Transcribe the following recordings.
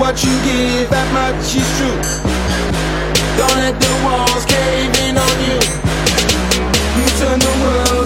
what you give, that much is true. Don't let the walls cave in on you. You turn the world.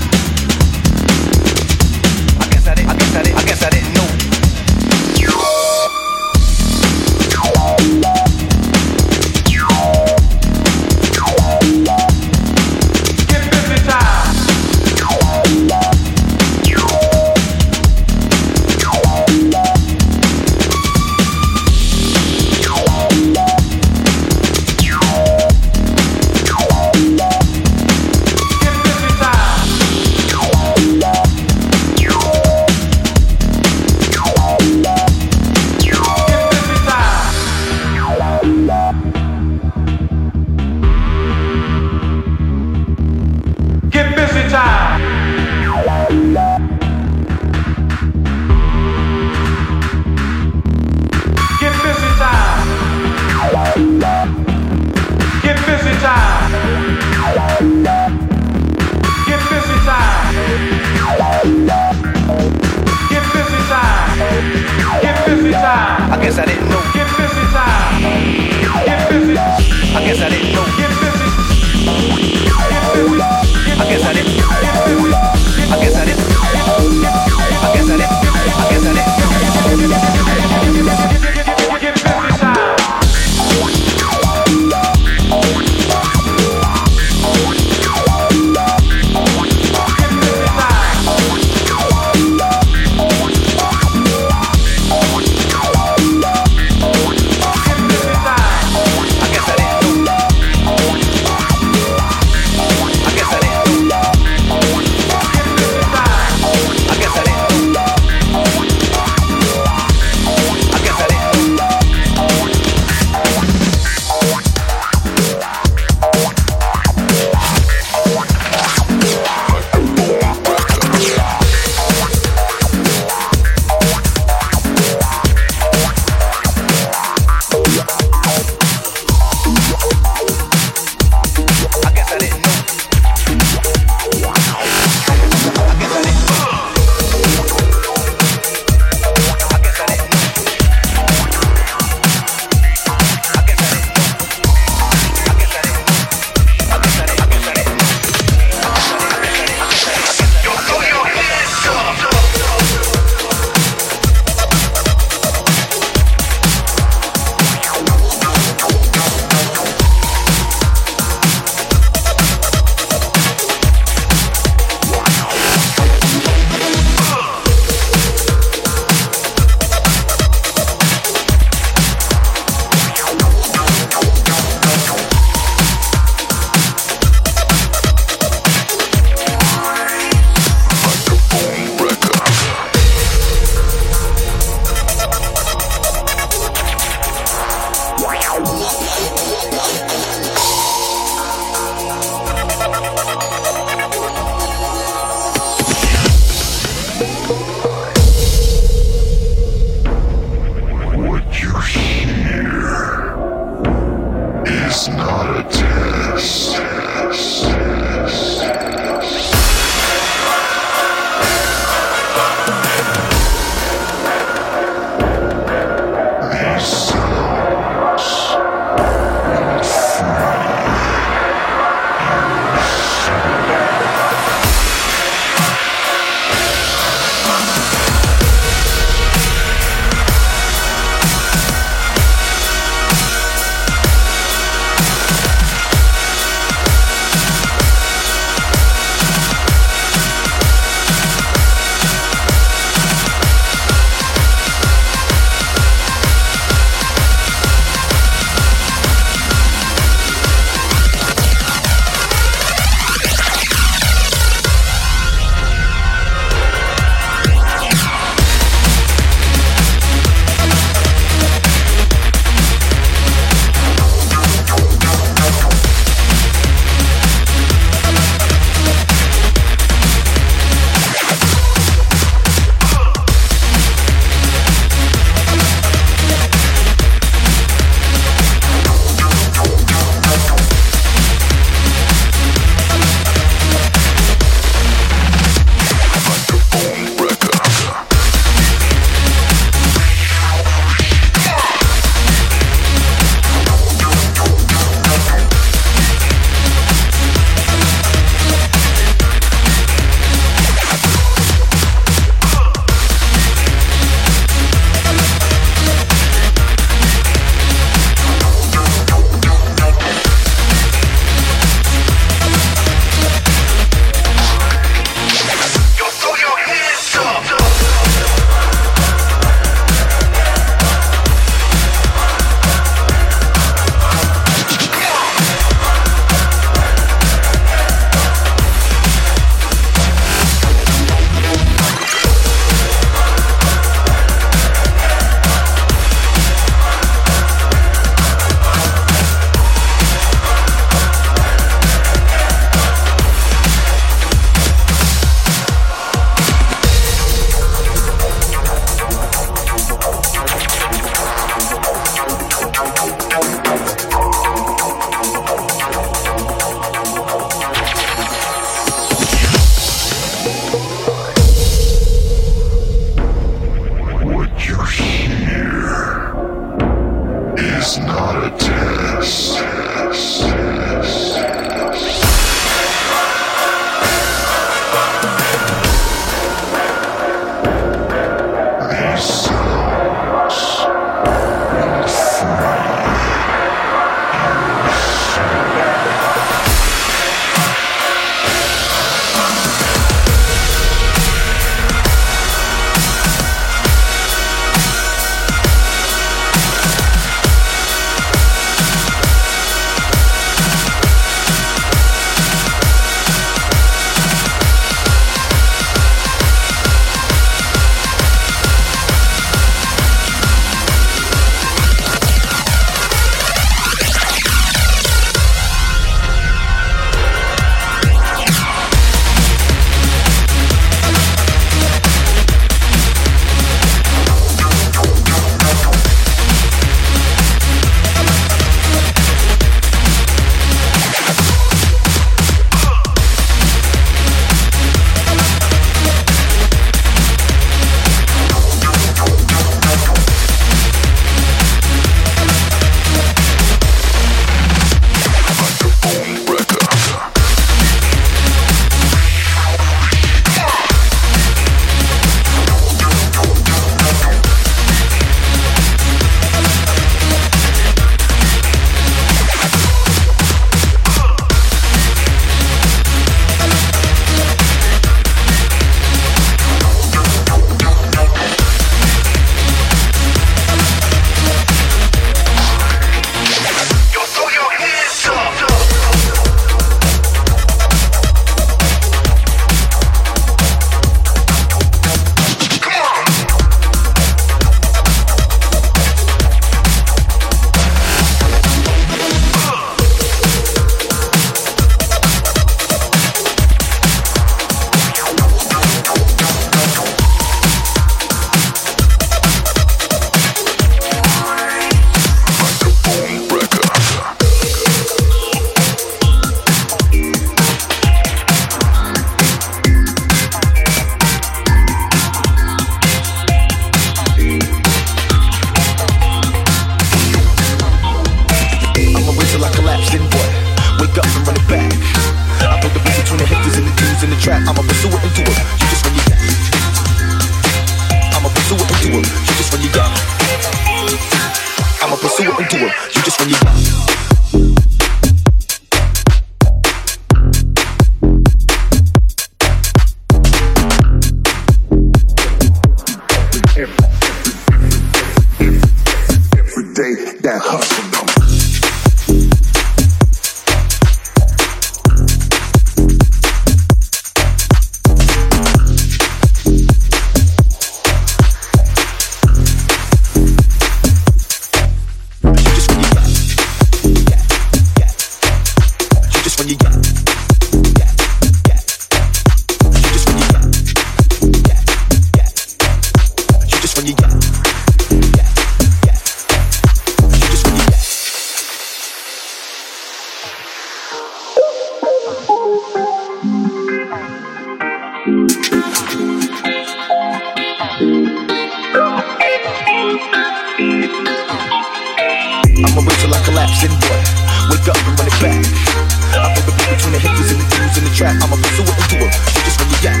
Who's in the trap? I'ma pursue it and do it. You just when you got.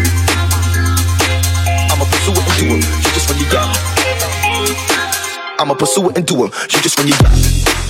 I'ma pursue it and do it. You just when you got. I'ma pursue it and do it. You just when you got.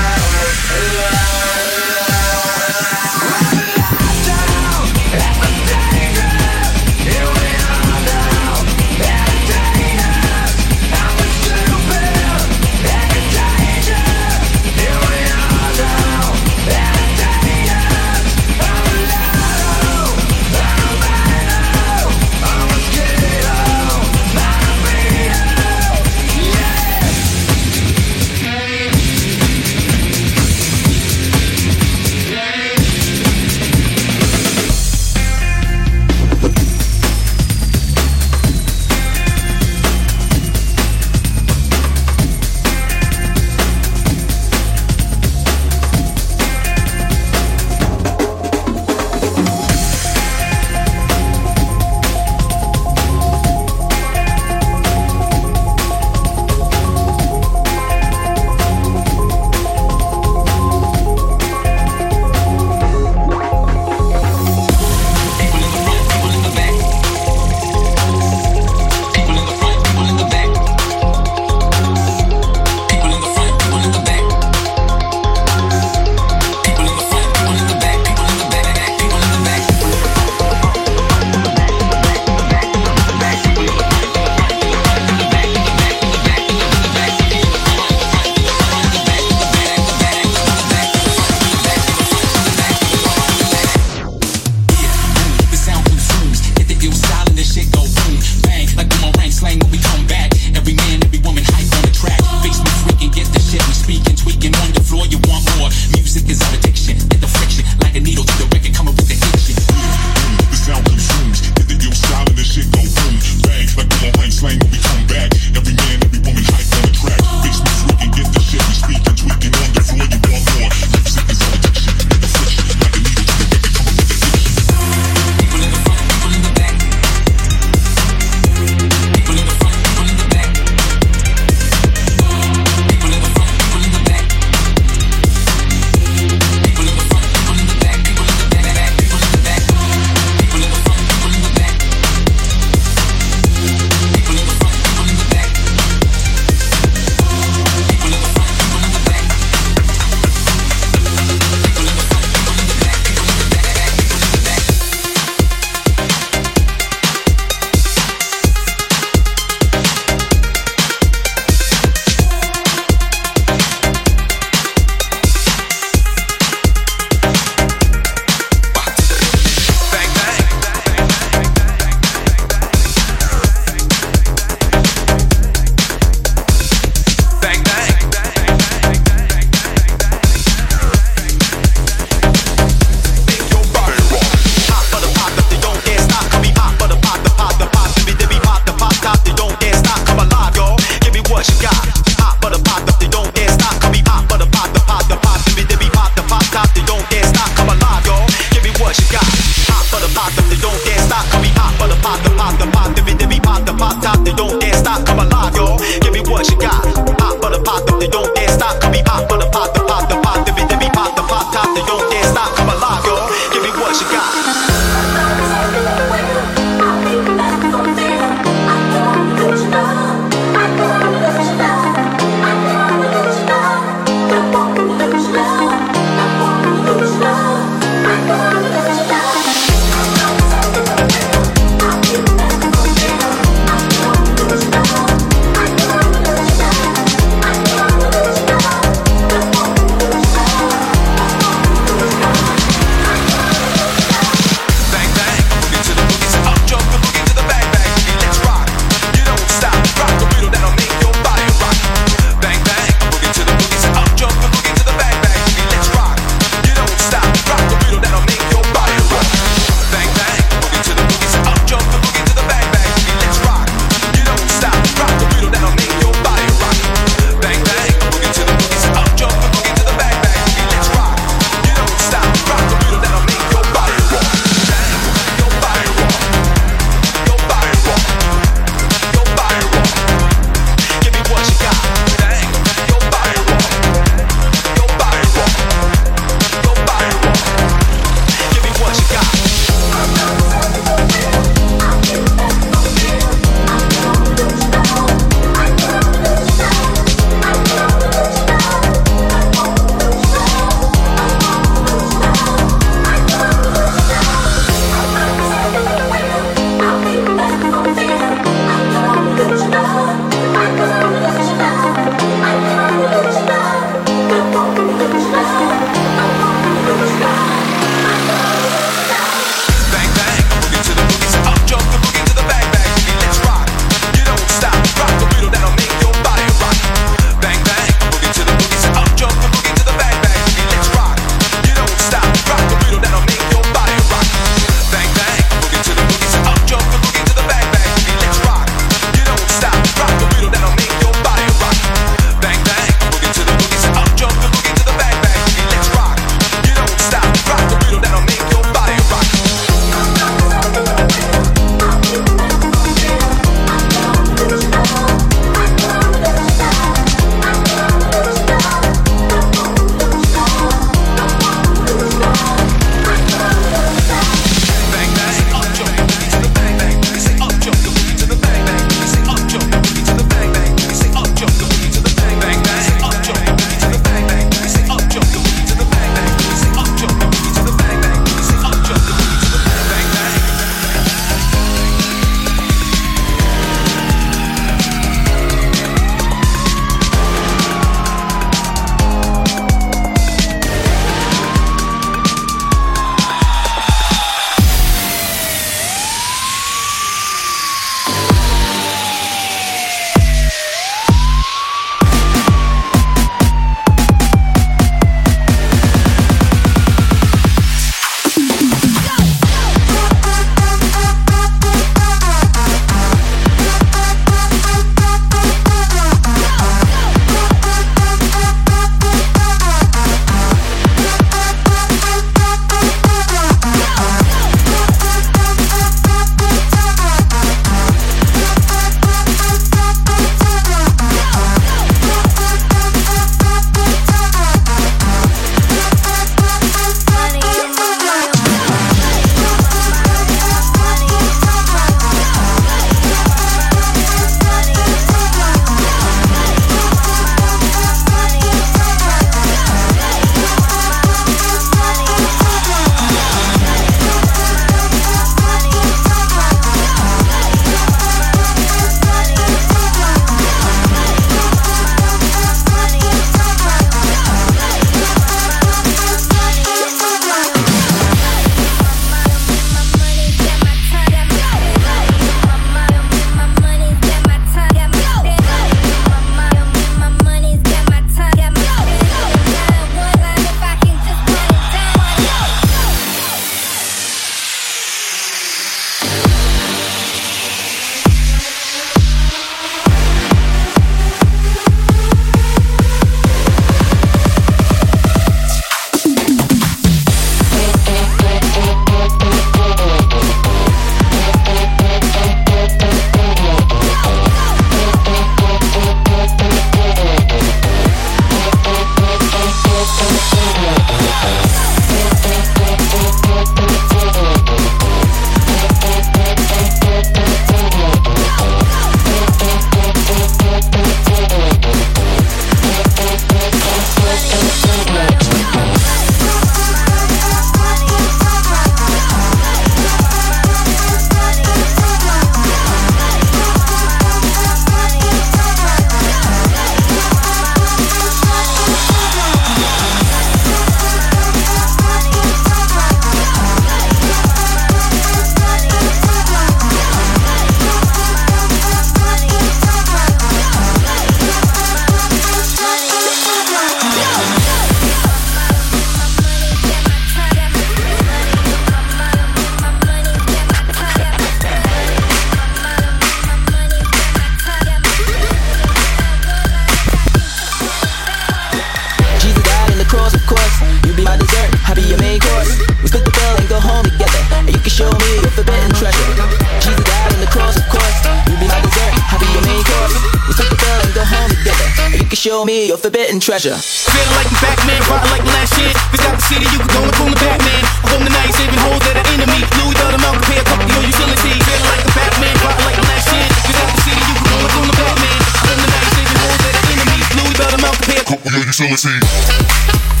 Show me your forbidden treasure. Feeling like I'm Batman, riding like last chance. This got the city, you can go and call the Batman. I'm home tonight, saving holes that are enemy. Louis Vuitton, Malcolm, pay a couple your utility. Feeling like I'm Batman, riding like last chance. This got the city, you can go and call the Batman. I'm home tonight, saving holes that are enemy. Louis Vuitton, Malcolm, pay a couple your utility.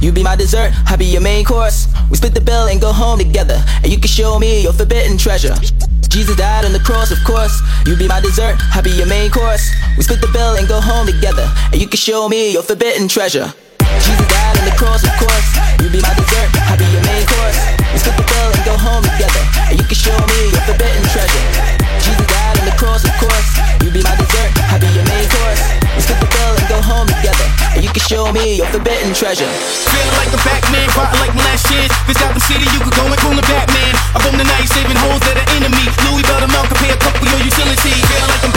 You be my dessert, I be your main course. We split the bill and go home together, and you can show me your forbidden treasure. Jesus died on the cross, of course. You be my dessert, I be your main course. We split the bill and go home together, and you can show me your forbidden treasure. Jesus died on the cross, of course. You be my dessert, I be your main course. We split the bill and go home together, and you can show me your forbidden treasure. Jesus died on the cross, of course. Show me your forbidden treasure. Feeling like the Batman, riding like my last chance. This got the city, you can go and call the Batman. I'm home tonight, saving holes that are enemy. Louis Vuitton, Malcolm, pay a couple your utility. Feeling like I'm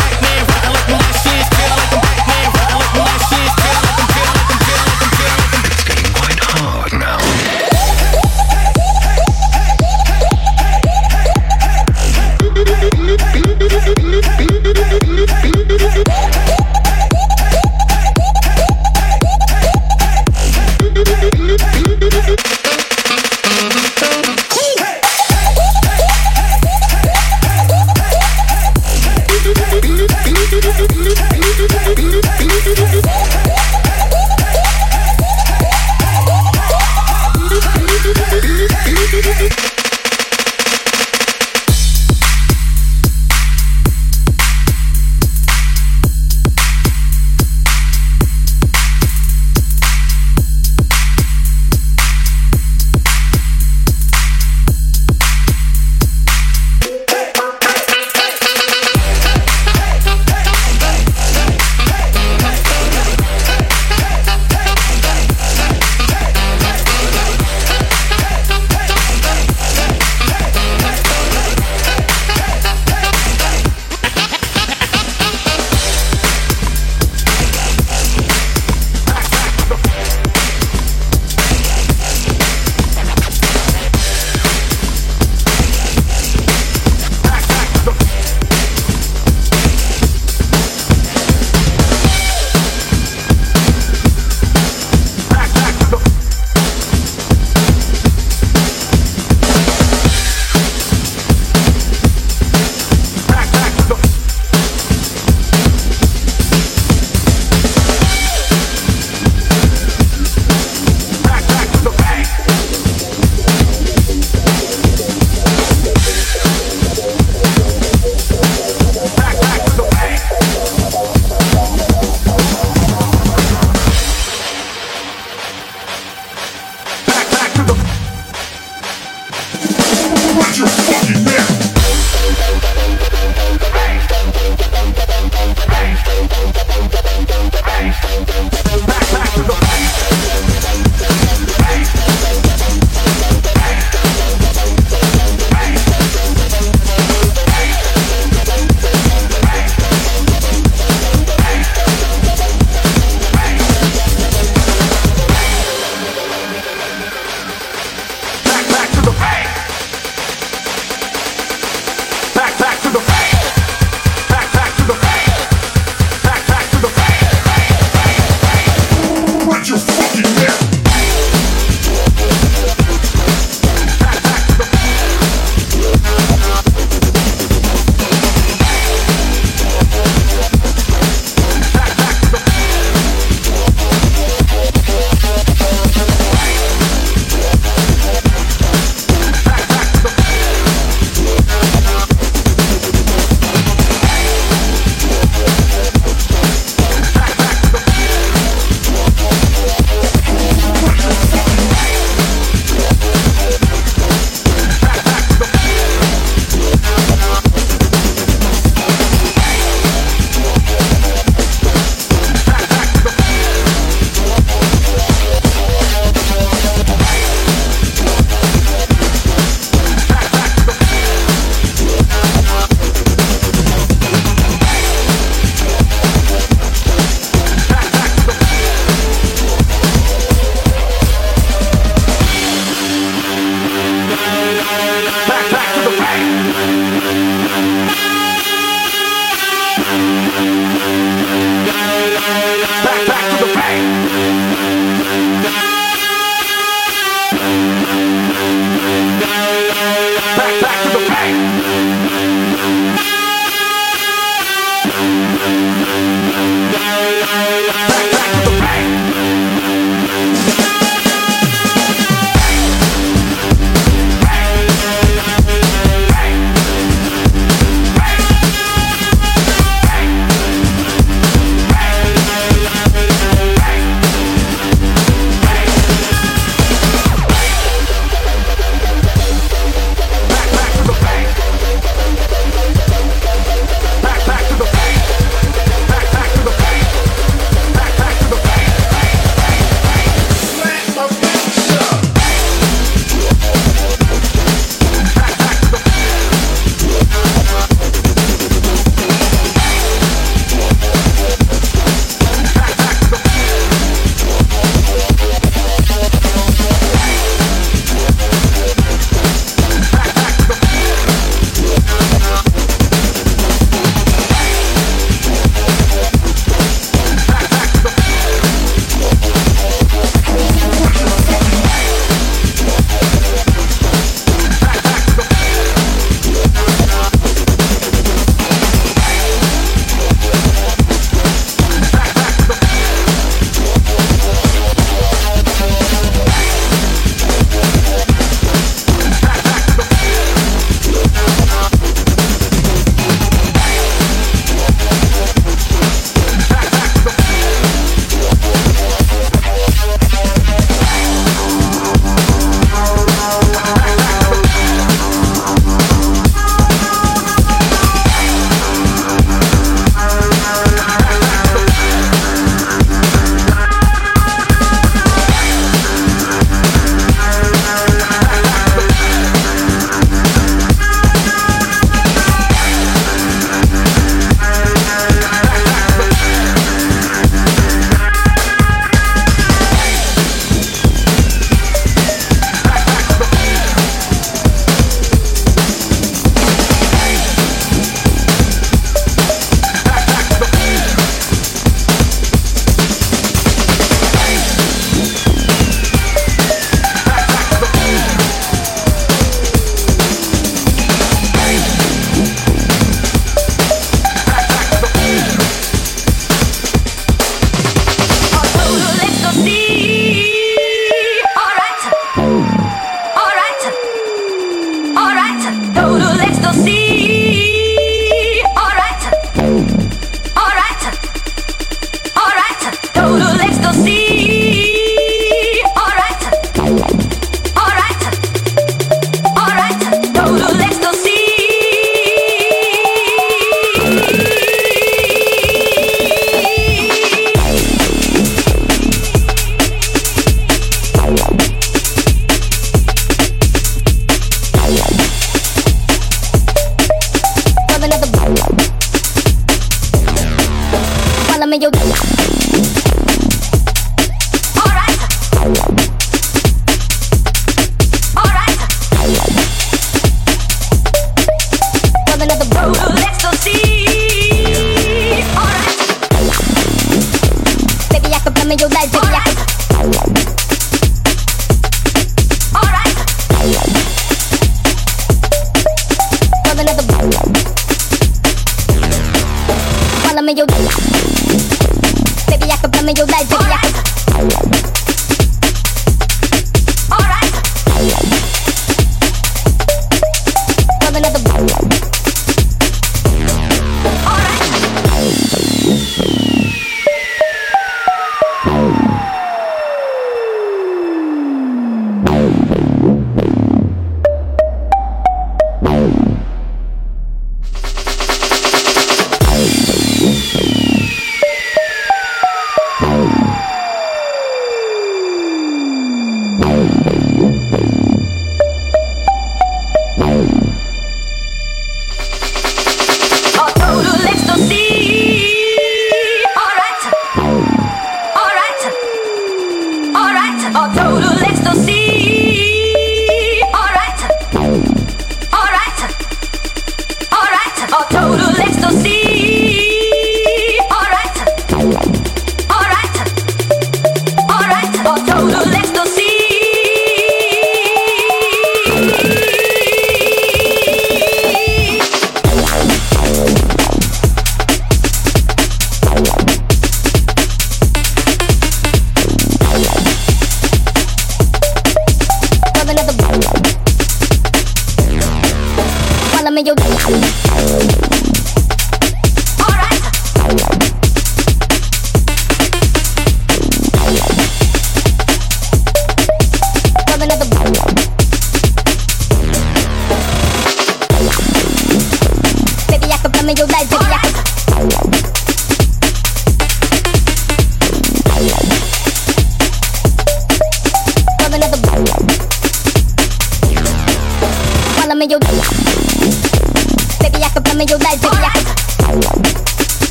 Yeah.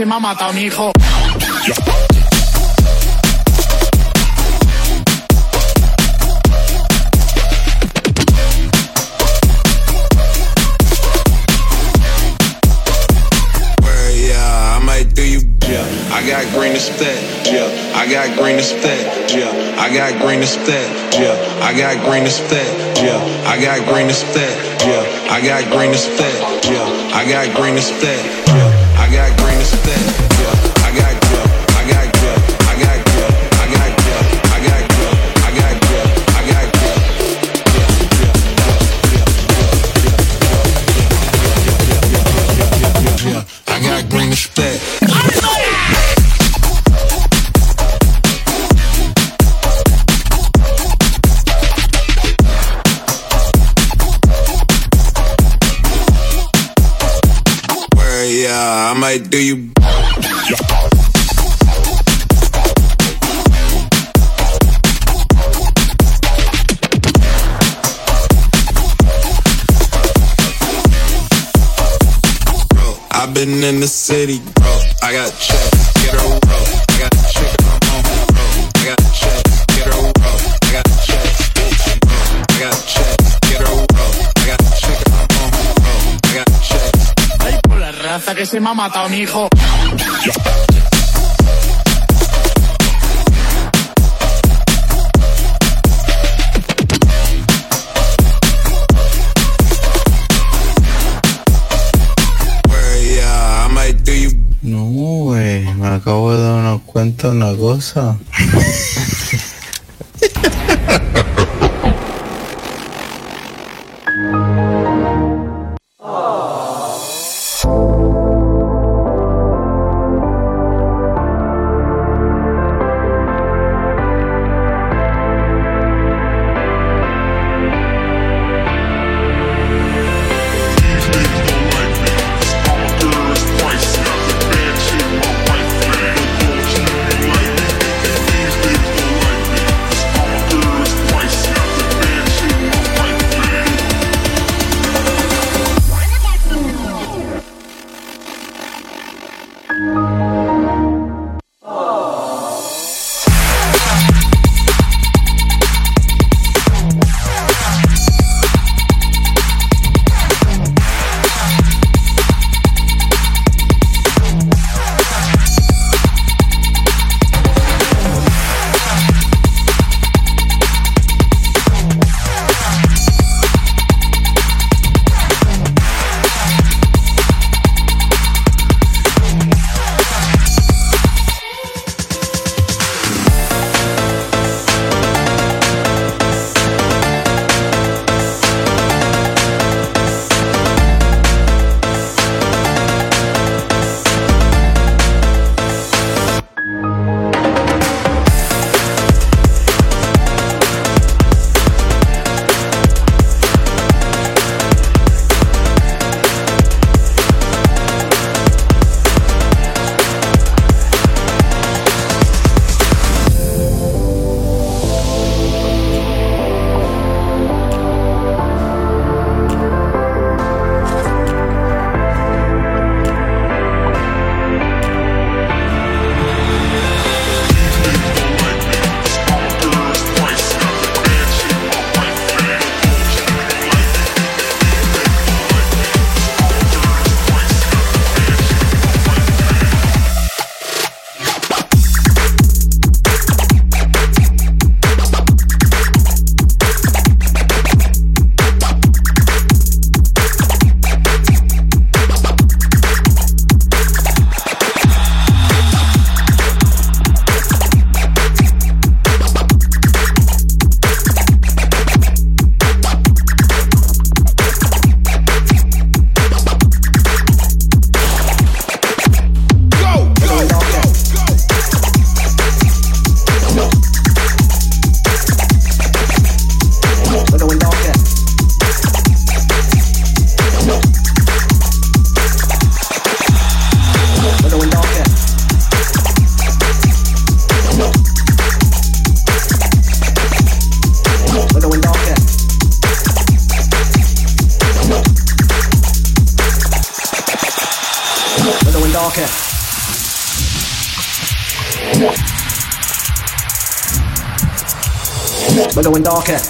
se me ha matado mi hijo. got green as that, yeah. I got green as that, yeah. I got green as that, yeah. I got green as that, yeah. I got green as that, yeah. I got green as that, yeah. I got green as that, yeah. I got like, do you? I've been in the city, bro. I got checks, get her, bro. que se me ha matado mi hijo. No, güey, me acabo de dar cuenta de una cosa. darker.